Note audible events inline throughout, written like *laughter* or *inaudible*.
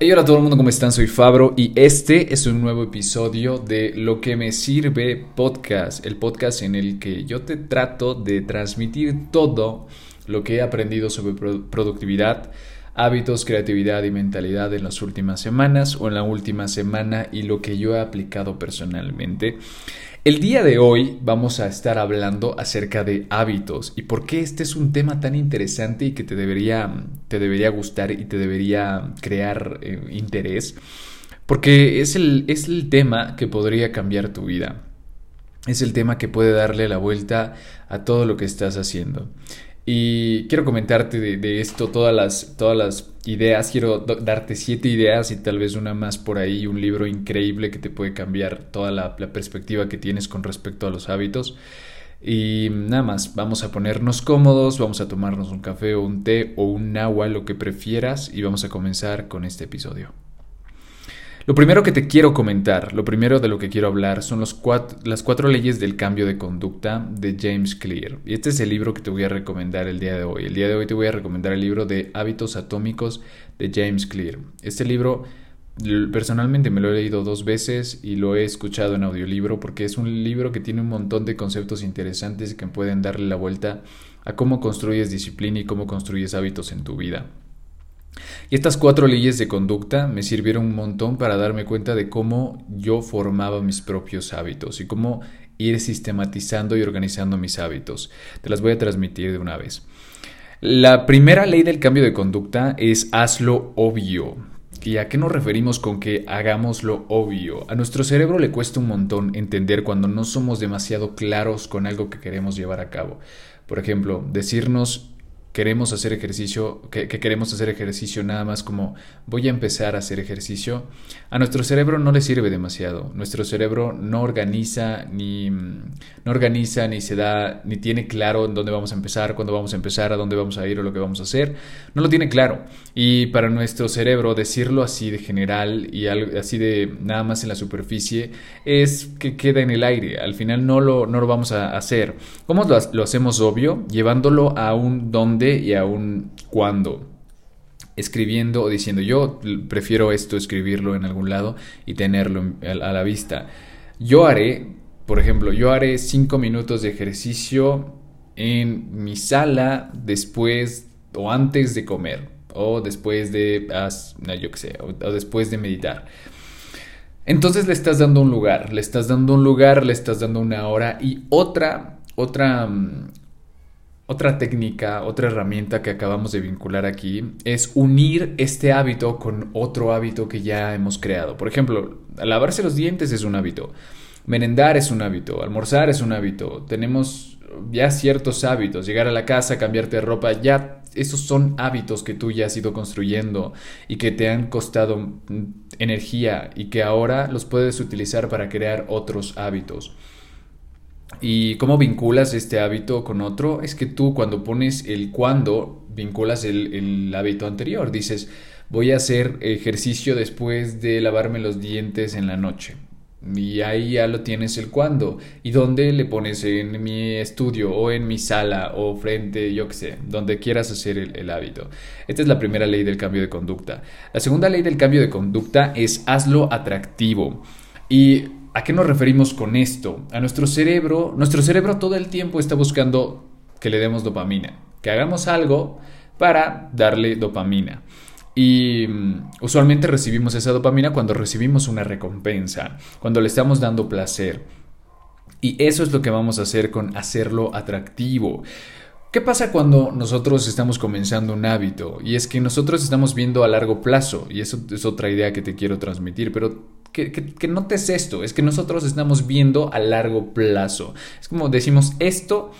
Hola a todo el mundo, ¿cómo están? Soy Fabro y este es un nuevo episodio de Lo que me sirve podcast, el podcast en el que yo te trato de transmitir todo lo que he aprendido sobre productividad, hábitos, creatividad y mentalidad en las últimas semanas o en la última semana y lo que yo he aplicado personalmente. El día de hoy vamos a estar hablando acerca de hábitos y por qué este es un tema tan interesante y que te debería, te debería gustar y te debería crear eh, interés. Porque es el, es el tema que podría cambiar tu vida. Es el tema que puede darle la vuelta a todo lo que estás haciendo. Y quiero comentarte de, esto todas las, todas las ideas. Quiero darte siete ideas y tal vez una más por ahí. Un libro increíble que te puede cambiar toda la, perspectiva que tienes con respecto a los hábitos. Y nada más, vamos a ponernos cómodos, vamos a tomarnos un café o un té o un agua, lo que prefieras, y vamos a comenzar con este episodio. Lo primero que te quiero comentar, lo primero de lo que quiero hablar son las cuatro leyes del cambio de conducta de James Clear. Y este es el libro que te voy a recomendar el día de hoy. El día de hoy te voy a recomendar el libro de Hábitos Atómicos de James Clear. Este libro personalmente me lo he leído dos veces y lo he escuchado en audiolibro porque es un libro que tiene un montón de conceptos interesantes que pueden darle la vuelta a cómo construyes disciplina y cómo construyes hábitos en tu vida. Y estas cuatro leyes de conducta me sirvieron un montón para darme cuenta de cómo yo formaba mis propios hábitos y cómo ir sistematizando y organizando mis hábitos. Te las voy a transmitir de una vez. La primera ley del cambio de conducta es hazlo obvio. ¿Y a qué nos referimos con que hagamos lo obvio? A nuestro cerebro le cuesta un montón entender cuando no somos demasiado claros con algo que queremos llevar a cabo. Por ejemplo, decirnos queremos hacer ejercicio, que, queremos hacer ejercicio nada más como voy a empezar a hacer ejercicio, a nuestro cerebro no le sirve demasiado. Nuestro cerebro no organiza ni no organiza ni se da ni tiene claro en dónde vamos a empezar, cuándo vamos a empezar, a dónde vamos a ir o lo que vamos a hacer. No lo tiene claro. Y para nuestro cerebro decirlo así de general y así de nada más en la superficie es que queda en el aire. Al final no lo no lo vamos a hacer. ¿Cómo lo, lo hacemos obvio? Llevándolo a un donde y aún cuando escribiendo o diciendo yo prefiero esto escribirlo en algún lado y tenerlo a la vista. Yo haré, por ejemplo, yo haré cinco minutos de ejercicio en mi sala después o antes de comer o después de, yo qué sé, o después de meditar. Entonces le estás dando un lugar, le estás dando un lugar, le estás dando una hora y otra, otra, mm, otra técnica, otra herramienta que acabamos de vincular aquí es unir este hábito con otro hábito que ya hemos creado. Por ejemplo, lavarse los dientes es un hábito, merendar es un hábito, almorzar es un hábito, tenemos ya ciertos hábitos, llegar a la casa, cambiarte de ropa, ya esos son hábitos que tú ya has ido construyendo y que te han costado energía y que ahora los puedes utilizar para crear otros hábitos. ¿Y cómo vinculas este hábito con otro? Es que tú cuando pones el cuándo, vinculas el, hábito anterior. Dices, voy a hacer ejercicio después de lavarme los dientes en la noche. Y ahí ya lo tienes el cuándo. ¿Y dónde le pones? En mi estudio o en mi sala o frente, yo qué sé, donde quieras hacer el, el, hábito. Esta es la primera ley del cambio de conducta. La segunda ley del cambio de conducta es hazlo atractivo. Y ¿A qué nos referimos con esto? A nuestro cerebro, nuestro cerebro todo el tiempo está buscando que le demos dopamina, que hagamos algo para darle dopamina. Y mm, usualmente recibimos esa dopamina cuando recibimos una recompensa, cuando le estamos dando placer. Y eso es lo que vamos a hacer con hacerlo atractivo. ¿Qué pasa cuando nosotros estamos comenzando un hábito? Y es que nosotros estamos viendo a largo plazo, y eso es otra idea que te quiero transmitir, pero que, notes esto, es que nosotros estamos viendo a largo plazo. Es como decimos esto.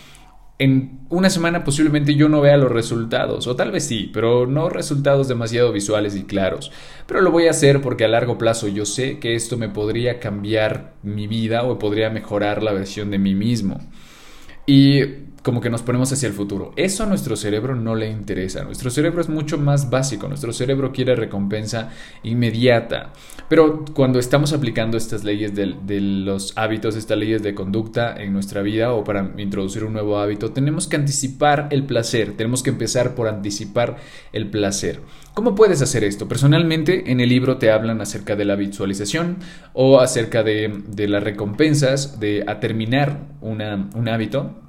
En una semana posiblemente yo no vea los resultados, o tal vez sí, pero no resultados demasiado visuales y claros. Pero lo voy a hacer porque a largo plazo yo sé que esto me podría cambiar mi vida o podría mejorar la versión de mí mismo. Y como que nos ponemos hacia el futuro. Eso a nuestro cerebro no le interesa. Nuestro cerebro es mucho más básico. Nuestro cerebro quiere recompensa inmediata. Pero cuando estamos aplicando estas leyes de, los hábitos, estas leyes de conducta en nuestra vida o para introducir un nuevo hábito, tenemos que anticipar el placer. Tenemos que empezar por anticipar el placer. ¿Cómo puedes hacer esto? Personalmente, en el libro te hablan acerca de la visualización o acerca de, de las recompensas de a terminar una, un hábito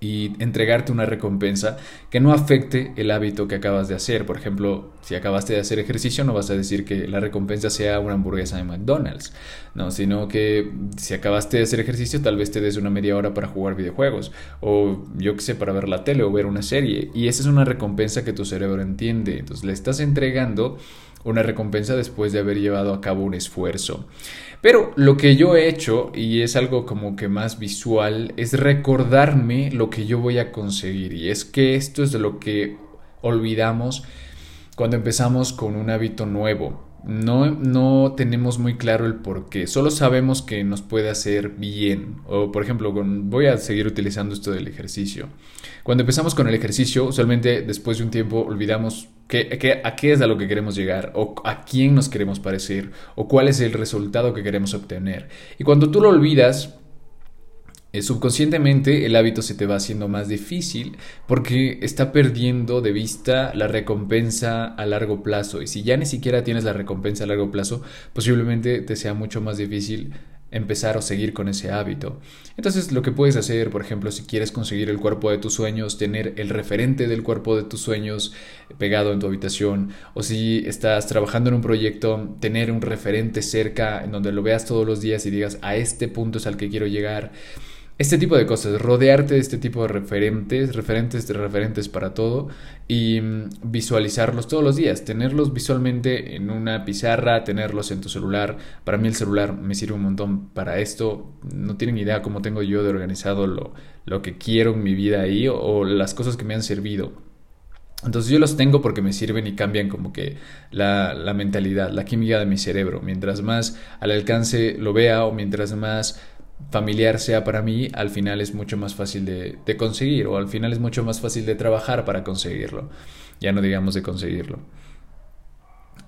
y entregarte una recompensa que no afecte el hábito que acabas de hacer. Por ejemplo, si acabaste de hacer ejercicio, no vas a decir que la recompensa sea una hamburguesa de McDonald's, no, sino que si acabaste de hacer ejercicio, tal vez te des una media hora para jugar videojuegos o yo qué sé, para ver la tele o ver una serie. Y esa es una recompensa que tu cerebro entiende. Entonces le estás entregando una recompensa después de haber llevado a cabo un esfuerzo. Pero lo que yo he hecho, y es algo como que más visual, es recordarme lo que yo voy a conseguir. Y es que esto es de lo que olvidamos cuando empezamos con un hábito nuevo. No, no tenemos muy claro el por qué, solo sabemos que nos puede hacer bien. O por ejemplo, voy a seguir utilizando esto del ejercicio. Cuando empezamos con el ejercicio, usualmente después de un tiempo olvidamos qué, a qué es a lo que queremos llegar, o a quién nos queremos parecer, o cuál es el resultado que queremos obtener. Y cuando tú lo olvidas, eh, subconscientemente el hábito se te va haciendo más difícil porque está perdiendo de vista la recompensa a largo plazo. Y si ya ni siquiera tienes la recompensa a largo plazo, posiblemente te sea mucho más difícil empezar o seguir con ese hábito. Entonces lo que puedes hacer, por ejemplo, si quieres conseguir el cuerpo de tus sueños, tener el referente del cuerpo de tus sueños pegado en tu habitación, o si estás trabajando en un proyecto, tener un referente cerca en donde lo veas todos los días y digas, a este punto es al que quiero llegar. Este tipo de cosas, rodearte de este tipo de referentes, referentes de referentes para todo y mm, visualizarlos todos los días, tenerlos visualmente en una pizarra, tenerlos en tu celular. Para mí el celular me sirve un montón para esto. No tienen idea cómo tengo yo de organizado lo, lo que quiero en mi vida ahí o, las cosas que me han servido. Entonces yo los tengo porque me sirven y cambian como que la, la, mentalidad, la química de mi cerebro. Mientras más al alcance lo vea o mientras más familiar sea para mí, al final es mucho más fácil de, conseguir o al final es mucho más fácil de trabajar para conseguirlo. Ya no digamos de conseguirlo.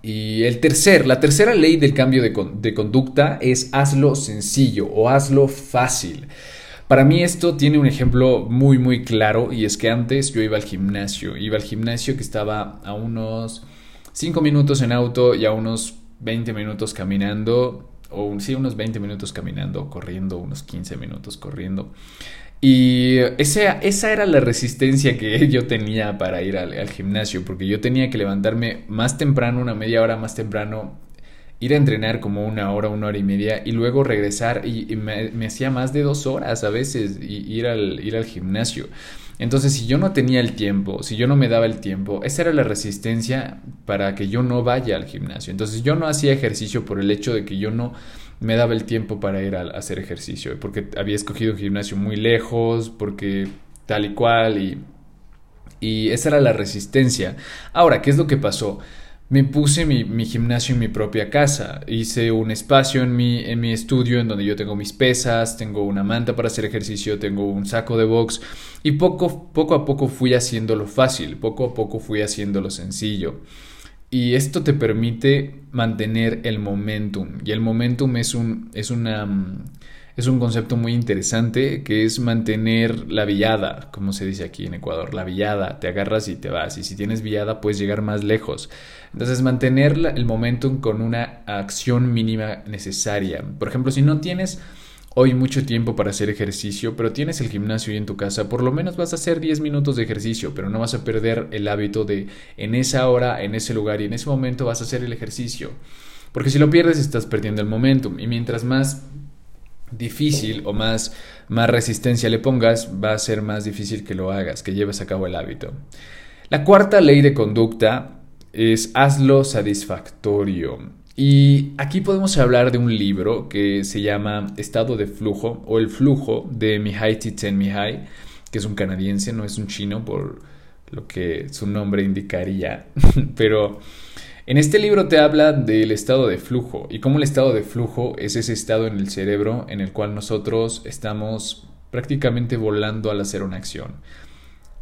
Y el tercer, la tercera ley del cambio de, de conducta es hazlo sencillo o hazlo fácil. Para mí esto tiene un ejemplo muy muy claro y es que antes yo iba al gimnasio, iba al gimnasio que estaba a unos 5 minutos en auto y a unos 20 minutos caminando o sí, unos 20 minutos caminando, corriendo, unos 15 minutos corriendo. Y esa, esa era la resistencia que *laughs* yo tenía para ir al, gimnasio, porque yo tenía que levantarme más temprano, una media hora más temprano, ir a entrenar como una hora, una hora y media, y luego regresar, y, me, hacía más de dos horas a veces ir al, ir al gimnasio. Entonces, si yo no tenía el tiempo, si yo no me daba el tiempo, esa era la resistencia para que yo no vaya al gimnasio. Entonces, yo no hacía ejercicio por el hecho de que yo no me daba el tiempo para ir a, hacer ejercicio, porque había escogido un gimnasio muy lejos, porque tal y cual, y, y esa era la resistencia. Ahora, ¿qué es lo que pasó? Me puse mi, gimnasio en mi propia casa. Hice un espacio en mi, en mi estudio en donde yo tengo mis pesas, tengo una manta para hacer ejercicio, tengo un saco de box y poco, poco a poco fui haciéndolo fácil, poco a poco fui haciéndolo sencillo. Y esto te permite mantener el momentum. Y el momentum es, un, es una es un concepto muy interesante que es mantener la villada, como se dice aquí en Ecuador, la villada, te agarras y te vas, y si tienes villada puedes llegar más lejos. Entonces, mantener el momentum con una acción mínima necesaria. Por ejemplo, si no tienes hoy mucho tiempo para hacer ejercicio, pero tienes el gimnasio ahí en tu casa, por lo menos vas a hacer 10 minutos de ejercicio, pero no vas a perder el hábito de en esa hora, en ese lugar y en ese momento vas a hacer el ejercicio. Porque si lo pierdes estás perdiendo el momentum y mientras más difícil o más, más resistencia le pongas, va a ser más difícil que lo hagas, que lleves a cabo el hábito. La cuarta ley de conducta es hazlo satisfactorio. Y aquí podemos hablar de un libro que se llama Estado de Flujo o El Flujo de Mihai Csikszentmihalyi, que es un canadiense, no es un chino por lo que su nombre indicaría, *laughs* pero en este libro te habla del estado de flujo y cómo el estado de flujo es ese estado en el cerebro en el cual nosotros estamos prácticamente volando al hacer una acción.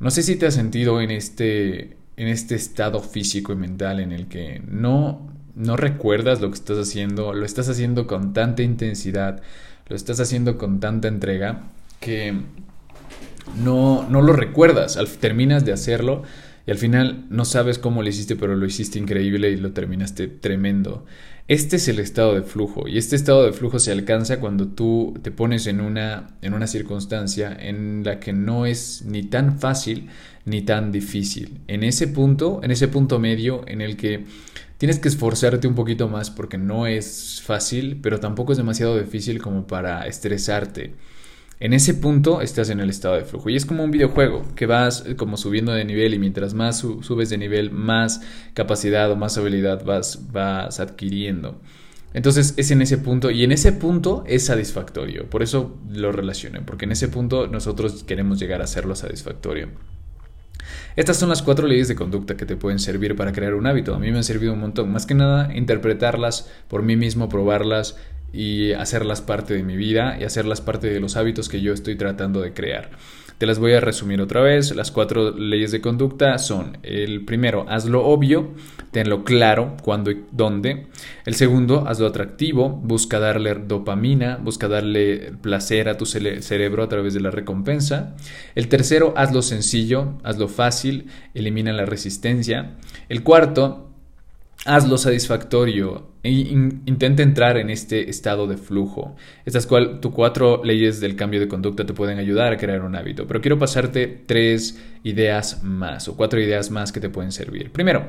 No sé si te has sentido en este, en este estado físico y mental en el que no, no recuerdas lo que estás haciendo, lo estás haciendo con tanta intensidad, lo estás haciendo con tanta entrega que no, no lo recuerdas. Al, terminas de hacerlo y al final no sabes cómo lo hiciste, pero lo hiciste increíble y lo terminaste tremendo. Este es el estado de flujo y este estado de flujo se alcanza cuando tú te pones en una, en una circunstancia en la que no es ni tan fácil ni tan difícil. En ese punto, en ese punto medio en el que tienes que esforzarte un poquito más porque no es fácil, pero tampoco es demasiado difícil como para estresarte. En ese punto estás en el estado de flujo y es como un videojuego que vas eh, como subiendo de nivel y mientras más subes de nivel más capacidad o más habilidad vas, vas adquiriendo. Entonces es en ese punto y en ese punto es satisfactorio. Por eso lo relaciono, porque en ese punto nosotros queremos llegar a hacerlo satisfactorio. Estas son las cuatro leyes de conducta que te pueden servir para crear un hábito. A mí me han servido un montón. Más que nada, interpretarlas por mí mismo, probarlas y hacerlas parte de mi vida y hacerlas parte de los hábitos que yo estoy tratando de crear. Te las voy a resumir otra vez. Las cuatro leyes de conducta son el primero, hazlo obvio, tenlo claro cuándo y dónde. El segundo, hazlo atractivo, busca darle dopamina, busca darle placer a tu cerebro a través de la recompensa. El tercero, hazlo sencillo, hazlo fácil, elimina la resistencia. El cuarto, hazlo satisfactorio e intenta entrar en este estado de flujo. Estas cual, tu cuatro leyes del cambio de conducta te pueden ayudar a crear un hábito, pero quiero pasarte tres ideas más o cuatro ideas más que te pueden servir. Primero,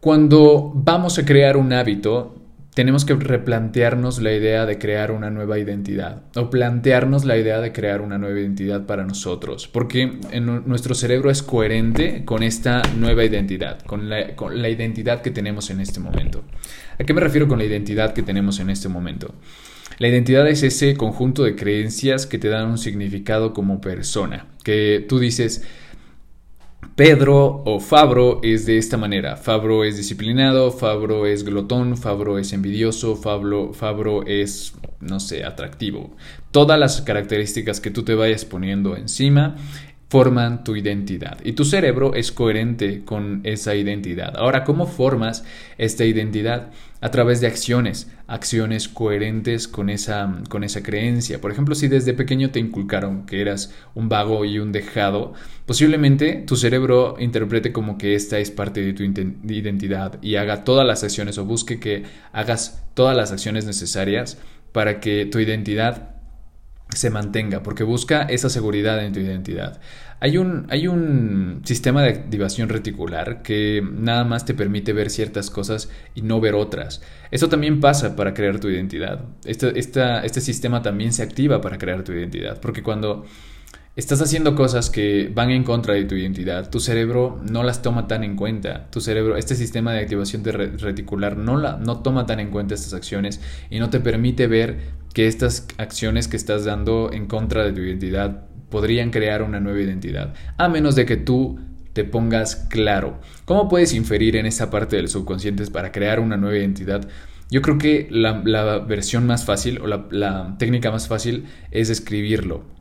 cuando vamos a crear un hábito, tenemos que replantearnos la idea de crear una nueva identidad o plantearnos la idea de crear una nueva identidad para nosotros, porque nuestro cerebro es coherente con esta nueva identidad, con la, identidad que tenemos en este momento. ¿A qué me refiero con la identidad que tenemos en este momento? La identidad es ese conjunto de creencias que te dan un significado como persona, que tú dices, Pedro o Fabro es de esta manera. Fabro es disciplinado, Fabro es glotón, Fabro es envidioso, Fabro, Fabro es, no sé, atractivo. Todas las características que tú te vayas poniendo encima forman tu identidad y tu cerebro es coherente con esa identidad. Ahora, ¿cómo formas esta identidad? A través de acciones, acciones coherentes con esa, con esa creencia. Por ejemplo, si desde pequeño te inculcaron que eras un vago y un dejado, posiblemente tu cerebro interprete como que esta es parte de tu identidad y haga todas las acciones o busque que hagas todas las acciones necesarias para que tu identidad se mantenga, porque busca esa seguridad en tu identidad. Hay un, hay un sistema de activación reticular que nada más te permite ver ciertas cosas y no ver otras. Eso también pasa para crear tu identidad. Este, este sistema también se activa para crear tu identidad, porque cuando estás haciendo cosas que van en contra de tu identidad, tu cerebro no las toma tan en cuenta. Tu cerebro, este sistema de activación reticular no, la, no toma tan en cuenta estas acciones y no te permite ver que estas acciones que estás dando en contra de tu identidad podrían crear una nueva identidad, a menos de que tú te pongas claro. ¿Cómo puedes inferir en esa parte del subconsciente para crear una nueva identidad? Yo creo que la, versión más fácil o la, la técnica más fácil es escribirlo,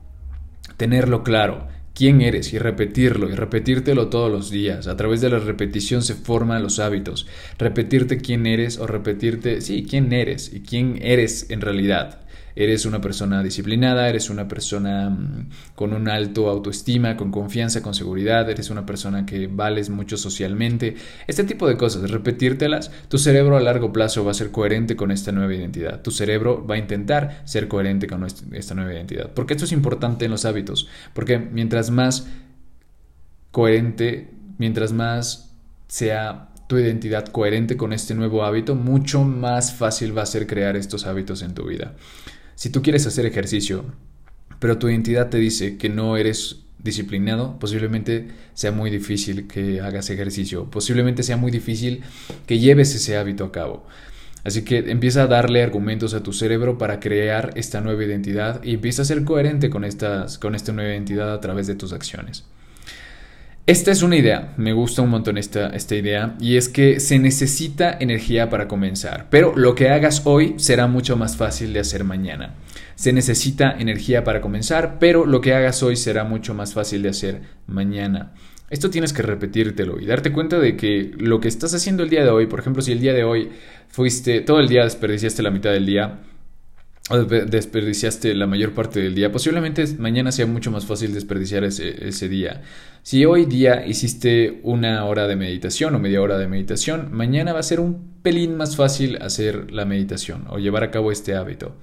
tenerlo claro quién eres y repetirlo y repetírtelo todos los días. A través de la repetición se forman los hábitos. Repetirte quién eres o repetirte, sí, quién eres y quién eres en realidad eres una persona disciplinada, eres una persona mm, con un alto autoestima, con confianza, con seguridad, eres una persona que vales mucho socialmente. Este tipo de cosas, repetírtelas, tu cerebro a largo plazo va a ser coherente con esta nueva identidad. Tu cerebro va a intentar ser coherente con esta nueva identidad. Porque esto es importante en los hábitos, porque mientras más coherente, mientras más sea tu identidad coherente con este nuevo hábito, mucho más fácil va a ser crear estos hábitos en tu vida. Si tú quieres hacer ejercicio, pero tu identidad te dice que no eres disciplinado, posiblemente sea muy difícil que hagas ejercicio, posiblemente sea muy difícil que lleves ese hábito a cabo. Así que empieza a darle argumentos a tu cerebro para crear esta nueva identidad y empieza a ser coherente con, estas, con esta nueva identidad a través de tus acciones. Esta es una idea, me gusta un montón esta, esta idea, y es que se necesita energía para comenzar, pero lo que hagas hoy será mucho más fácil de hacer mañana. Se necesita energía para comenzar, pero lo que hagas hoy será mucho más fácil de hacer mañana. Esto tienes que repetírtelo y darte cuenta de que lo que estás haciendo el día de hoy, por ejemplo, si el día de hoy fuiste, todo el día desperdiciaste la mitad del día, desperdiciaste la mayor parte del día, posiblemente mañana sea mucho más fácil desperdiciar ese, ese, día. Si hoy día hiciste una hora de meditación o media hora de meditación, mañana va a ser un pelín más fácil hacer la meditación o llevar a cabo este hábito.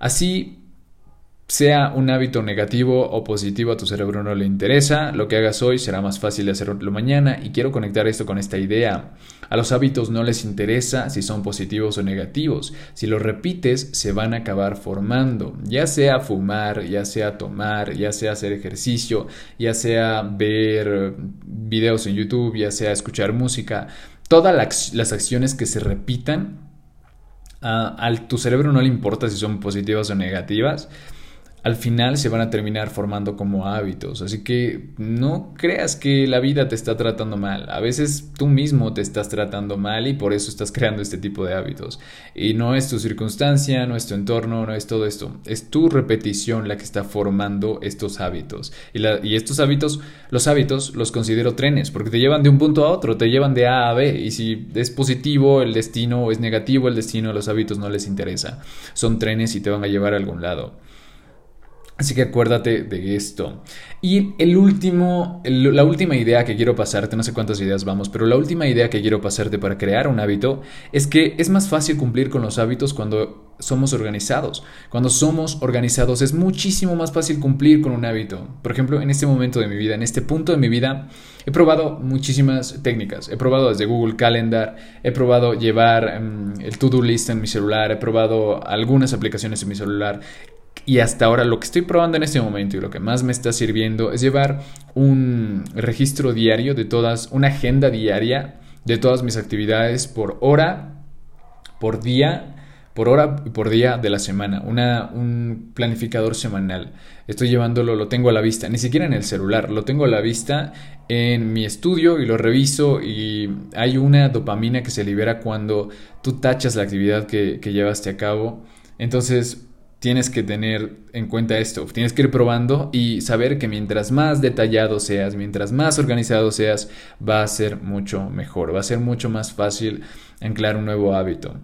Así sea un hábito negativo o positivo a tu cerebro no le interesa, lo que hagas hoy será más fácil de hacerlo mañana y quiero conectar esto con esta idea. A los hábitos no les interesa si son positivos o negativos, si los repites se van a acabar formando, ya sea fumar, ya sea tomar, ya sea hacer ejercicio, ya sea ver videos en YouTube, ya sea escuchar música, todas las acciones que se repitan, a tu cerebro no le importa si son positivas o negativas, al final se van a terminar formando como hábitos. Así que no creas que la vida te está tratando mal. A veces tú mismo te estás tratando mal y por eso estás creando este tipo de hábitos. Y no es tu circunstancia, no es tu entorno, no es todo esto. Es tu repetición la que está formando estos hábitos. Y, estos hábitos, los hábitos los considero trenes porque te llevan de un punto a otro, te llevan de A a B. Y si es positivo el destino o es negativo el destino, los hábitos no les interesa. Son trenes y te van a llevar a algún lado. Así que acuérdate de esto. Y el último, la última idea que quiero pasarte, no sé cuántas ideas vamos, pero la última idea que quiero pasarte para crear un hábito es que es más fácil cumplir con los hábitos cuando somos organizados. Cuando somos organizados es muchísimo más fácil cumplir con un hábito. Por ejemplo, en este momento de mi vida, en este punto de mi vida, he probado muchísimas técnicas. He probado desde Google Calendar, he probado llevar mm, el to-do list en mi celular, he probado algunas aplicaciones en mi celular. Y hasta ahora lo que estoy probando en este momento y lo que más me está sirviendo es llevar un registro diario de todas, una agenda diaria de todas mis actividades por hora, por día, por hora y por día de la semana, una, un planificador semanal. Estoy llevándolo, lo tengo a la vista, ni siquiera en el celular, lo tengo a la vista en mi estudio y lo reviso y hay una dopamina que se libera cuando tú tachas la actividad que, que llevaste a cabo. Entonces, tienes que tener en cuenta esto, tienes que ir probando y saber que mientras más detallado seas, mientras más organizado seas, va a ser mucho mejor, va a ser mucho más fácil anclar un nuevo hábito.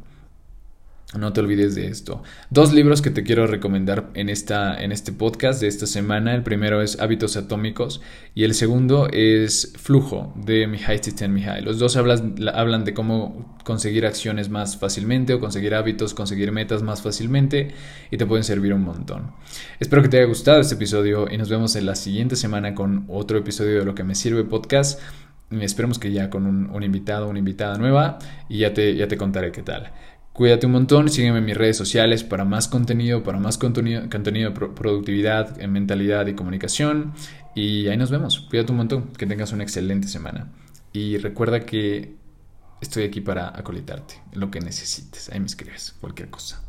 No te olvides de esto. Dos libros que te quiero recomendar en, esta, en este podcast de esta semana. El primero es Hábitos Atómicos y el segundo es Flujo de Mihai Csikszentmihalyi. Los dos hablan, hablan de cómo conseguir acciones más fácilmente o conseguir hábitos, conseguir metas más fácilmente y te pueden servir un montón. Espero que te haya gustado este episodio y nos vemos en la siguiente semana con otro episodio de Lo que me sirve podcast. Esperemos que ya con un, un invitado, una invitada nueva y ya te, ya te contaré qué tal. Cuídate un montón, sígueme en mis redes sociales para más contenido, para más contenido, contenido de productividad, en mentalidad y comunicación. Y ahí nos vemos. Cuídate un montón, que tengas una excelente semana. Y recuerda que estoy aquí para acolitarte, lo que necesites. Ahí me escribes, cualquier cosa.